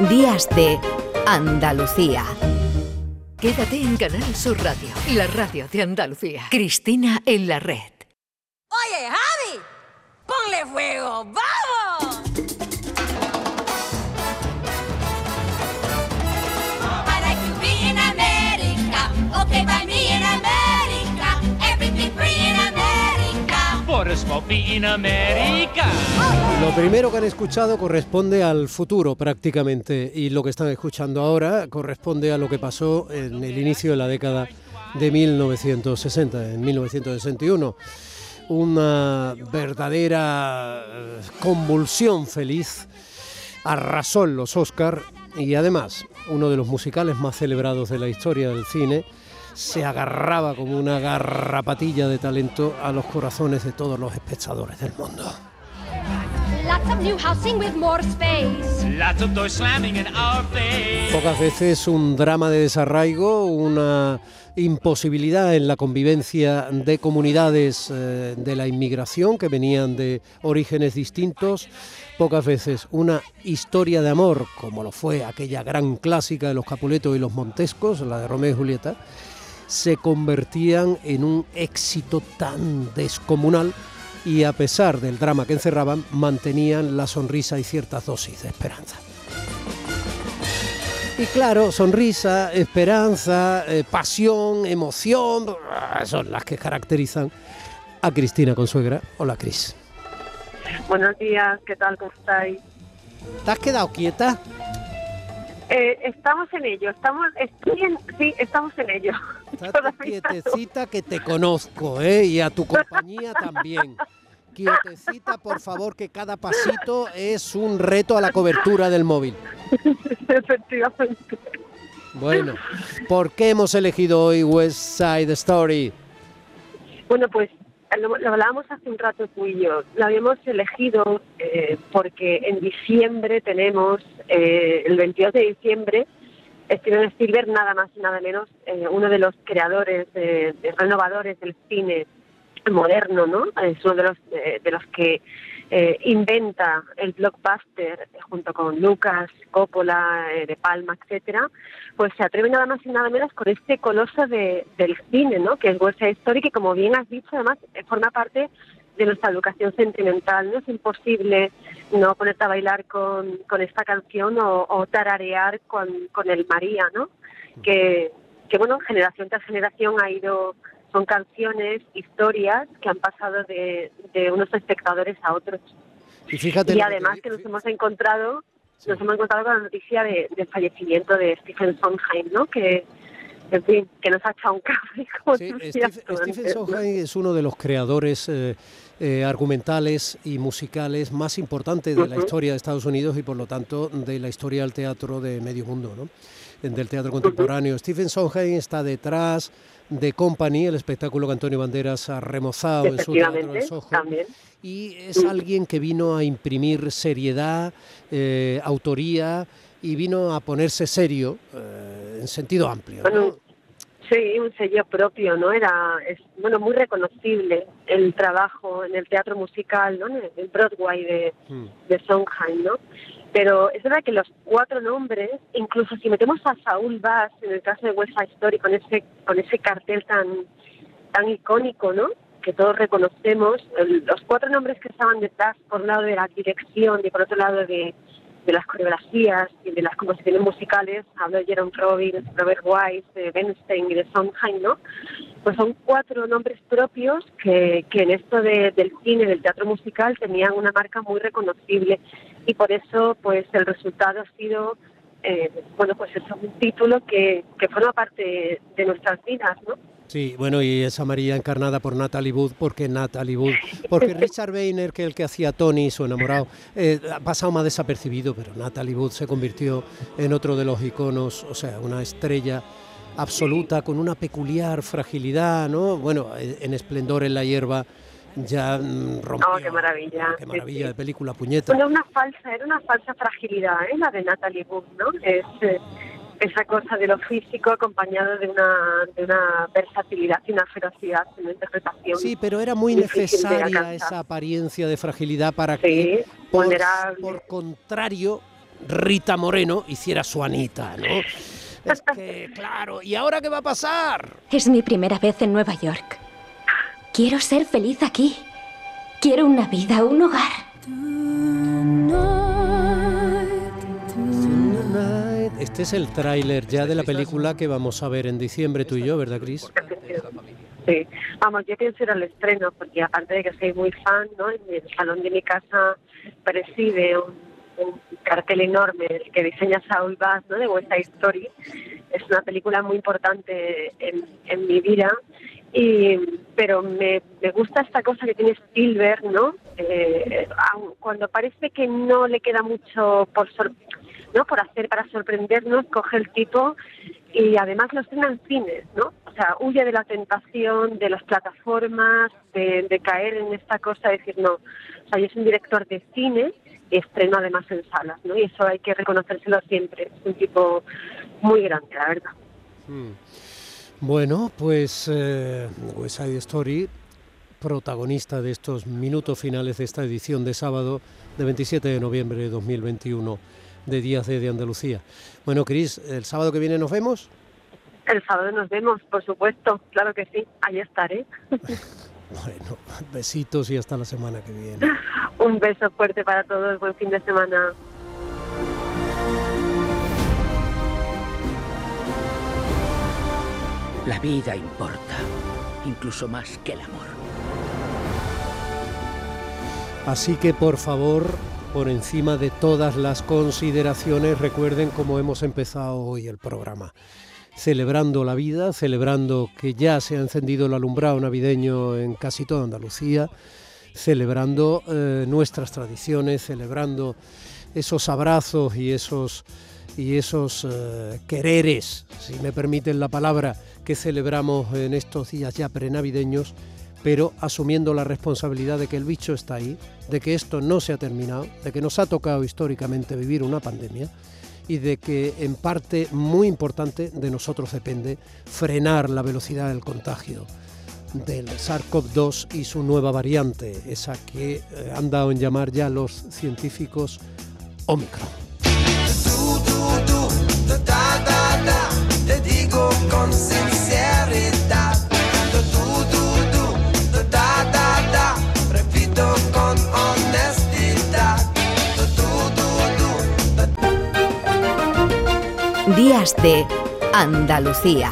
Días de Andalucía. Quédate en Canal Sur Radio, la radio de Andalucía. Cristina en la red. Oye, Javi, ponle fuego, ¡vamos! In America. Lo primero que han escuchado corresponde al futuro prácticamente y lo que están escuchando ahora corresponde a lo que pasó en el inicio de la década de 1960, en 1961. Una verdadera eh, convulsión feliz arrasó en los Oscar y además uno de los musicales más celebrados de la historia del cine se agarraba como una garrapatilla de talento a los corazones de todos los espectadores del mundo. Pocas veces un drama de desarraigo, una imposibilidad en la convivencia de comunidades eh, de la inmigración que venían de orígenes distintos, pocas veces una historia de amor, como lo fue aquella gran clásica de los Capuletos y los Montescos, la de Romeo y Julieta, se convertían en un éxito tan descomunal y a pesar del drama que encerraban, mantenían la sonrisa y ciertas dosis de esperanza. Y claro, sonrisa, esperanza, eh, pasión, emoción, ah, son las que caracterizan a Cristina Consuegra. Hola, Cris. Buenos días, ¿qué tal? ¿Cómo estáis? ¿Te has quedado quieta? Eh, estamos en ello, estamos, estoy en- sí, estamos en ello. No. quietecita que te conozco, ¿eh? Y a tu compañía también. Quietecita, por favor, que cada pasito es un reto a la cobertura del móvil. Efectivamente. Bueno, ¿por qué hemos elegido hoy West Side Story? Bueno, pues lo, lo hablábamos hace un rato tú y yo. Lo habíamos elegido eh, porque en diciembre tenemos, eh, el 22 de diciembre, Steven Spielberg, nada más y nada menos, eh, uno de los creadores, de renovadores del cine moderno, ¿no? Es uno de los, eh, de los que eh, inventa el blockbuster junto con Lucas, Coppola, eh, De Palma, etcétera, pues se atreve nada más y nada menos con este coloso de, del cine, ¿no? Que es West Side Story, que como bien has dicho, además eh, forma parte de nuestra educación sentimental. No es imposible no ponerte a bailar con, con esta canción o, o tararear con, con el María, ¿no? Que, que, bueno, generación tras generación ha ido son canciones, historias que han pasado de, de unos espectadores a otros. Y fíjate Y además que nos hemos encontrado, nos hemos encontrado con la noticia de- del fallecimiento de Stephen Sondheim, ¿no? Que, en fin, que nos ha echado un cable. como Sí, Steve- Stephen. Sondheim es uno de los creadores eh, eh, argumentales y musicales más importantes de la historia de Estados Unidos y por lo tanto de la historia del teatro de medio mundo, ¿no? Del teatro contemporáneo. Stephen Sondheim está detrás de Company, el espectáculo que Antonio Banderas ha remozado en su teatro Soho. también. Y es alguien que vino a imprimir seriedad, eh, autoría y vino a ponerse serio eh, en sentido amplio. ¿no? Sí, un sello propio, ¿no? Era, es, bueno, muy reconocible el trabajo en el teatro musical, ¿no? En el Broadway de, Mm. de Sondheim, ¿no? Pero es verdad que los cuatro nombres, incluso si metemos a Saúl Bass en el caso de West Side Story con ese con ese cartel tan tan icónico, ¿no? Que todos reconocemos, el- los cuatro nombres que estaban detrás, por un lado de la dirección y por otro lado de, de las coreografías y de las composiciones musicales, hablo de Jerome Robbins, Robert Wise, de Bernstein y de Sondheim, ¿no? Pues son cuatro nombres propios que, que en esto de- del cine, del teatro musical, tenían una marca muy reconocible y por eso, pues el resultado ha sido, eh, bueno, pues es un título que, que forma parte de nuestras vidas, ¿no? Sí, bueno, y esa María encarnada por Natalie Wood, porque Natalie Wood, porque Richard Weiner, que el que hacía Tony, su enamorado, eh, ha pasado más desapercibido, pero Natalie Wood se convirtió en otro de los iconos, o sea, una estrella absoluta con una peculiar fragilidad, ¿no? Bueno, eh, en Esplendor en la hierba ya mm, rompió. Oh, qué maravilla, Qué sí, maravilla sí. de película, puñeta. Bueno, una falsa, era una falsa fragilidad, ¿eh? La de Natalie Wood, ¿no? Es eh, esa cosa de lo físico acompañado de una, de una versatilidad y una ferocidad en la interpretación. Sí, pero era muy necesaria esa apariencia de fragilidad para Sí, que, por, por contrario, Rita Moreno hiciera su Anita, ¿no? Es que, claro, ¿y ahora qué va a pasar? Es mi primera vez en Nueva York. Quiero ser feliz aquí. Quiero una vida, un hogar. Este es el tráiler ya de la película que vamos a ver en diciembre tú y yo, ¿verdad, Cris? Sí, vamos, yo pienso ir al estreno porque aparte de que soy muy fan, ¿no? En el salón de mi casa preside un, cartel enorme que diseña Saul Bass, ¿no? De West Side Story. Es una película muy importante en, mi vida. Y, pero me, me gusta esta cosa que tiene Spielberg, ¿no? Eh, cuando parece que no le queda mucho por sor- ¿no? por hacer para sorprendernos, coge el tipo y además lo estrena en cines, ¿no? O sea, huye de la tentación, de las plataformas, de, caer en esta cosa de decir, no, o sea, yo un director de cine y estreno además en salas, ¿no? Y eso hay que reconocérselo siempre, es un tipo muy grande, la verdad. Mm. Bueno, pues eh, West Side Story, protagonista de estos minutos finales de esta edición de sábado de 27 de noviembre de 2021 de Días de, de Andalucía. Bueno, Cris, el sábado que viene nos vemos. El sábado nos vemos, por supuesto, claro que sí, ahí estaré. Bueno, besitos y hasta la semana que viene. Un beso fuerte para todos, buen fin de semana. La vida importa, incluso más que el amor. Así que por favor, por encima de todas las consideraciones, recuerden cómo hemos empezado hoy el programa. Celebrando la vida, celebrando que ya se ha encendido el alumbrado navideño en casi toda Andalucía, celebrando eh, nuestras tradiciones, celebrando esos abrazos y esos, y esos eh, quereres, si me permiten la palabra, que celebramos en estos días ya prenavideños, pero asumiendo la responsabilidad de que el bicho está ahí, de que esto no se ha terminado, de que nos ha tocado históricamente vivir una pandemia y de que en parte muy importante de nosotros depende frenar la velocidad del contagio del SARS-CoV-2 y su nueva variante, esa que eh, han dado en llamar ya los científicos Omicron. Con de Andalucía.